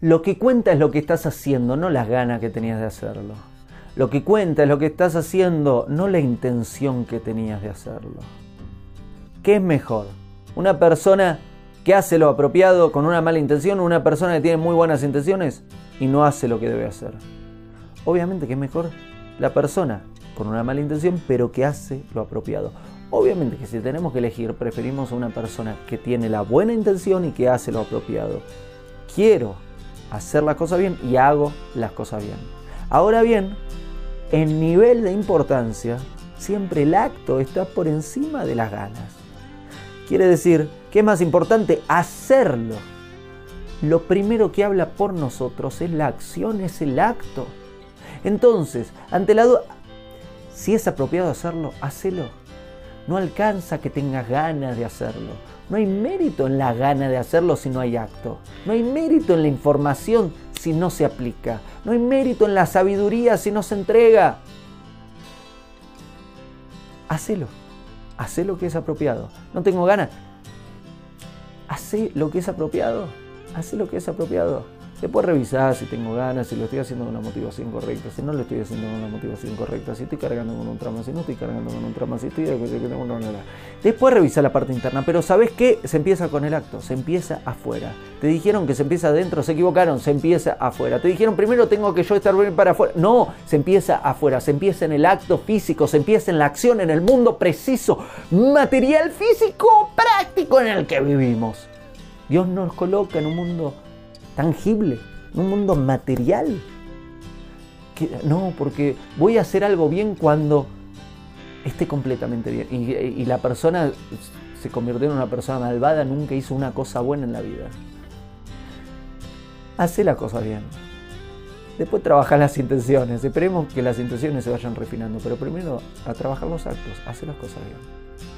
Lo que cuenta es lo que estás haciendo, no las ganas que tenías de hacerlo. Lo que cuenta es lo que estás haciendo, no la intención que tenías de hacerlo. ¿Qué es mejor? ¿Una persona que hace lo apropiado con una mala intención o una persona que tiene muy buenas intenciones y no hace lo que debe hacer? Obviamente que es mejor la persona con una mala intención pero que hace lo apropiado. Obviamente que si tenemos que elegir, preferimos a una persona que tiene la buena intención y que hace lo apropiado. Quiero hacer las cosas bien y hago las cosas bien. Ahora bien, en nivel de importancia, siempre el acto está por encima de las ganas. Quiere decir que es más importante hacerlo. Lo primero que habla por nosotros es la acción, es el acto. Entonces, ante la duda, si es apropiado hacerlo, hacelo. No alcanza que tengas ganas de hacerlo. No hay mérito en la gana de hacerlo si no hay acto. No hay mérito en la información si no se aplica. No hay mérito en la sabiduría si no se entrega. Hacelo. Hacé lo que es apropiado. No tengo ganas. Hacé lo que es apropiado. Hacé lo que es apropiado. Después revisar si tengo ganas, si lo estoy haciendo con una motivación correcta, si no lo estoy haciendo con una motivación correcta, si estoy cargando con un trama, si no estoy cargando con un trama, si estoy... Después revisar la parte interna, pero ¿sabes qué? Se empieza con el acto, se empieza afuera. Te dijeron que se empieza adentro, se equivocaron, se empieza afuera. Te dijeron primero tengo que yo estar bien para afuera. No, se empieza afuera, se empieza en el acto físico, se empieza en la acción, en el mundo preciso, material físico, práctico en el que vivimos. Dios nos coloca en un mundo tangible, un mundo material. no, porque voy a hacer algo bien cuando esté completamente bien. Y, la persona se convirtió en una persona malvada, nunca hizo una cosa buena en la vida. Hace la cosa bien. Después trabajar las intenciones. Esperemos que las intenciones se vayan refinando. Pero primero a trabajar los actos. Hace las cosas bien.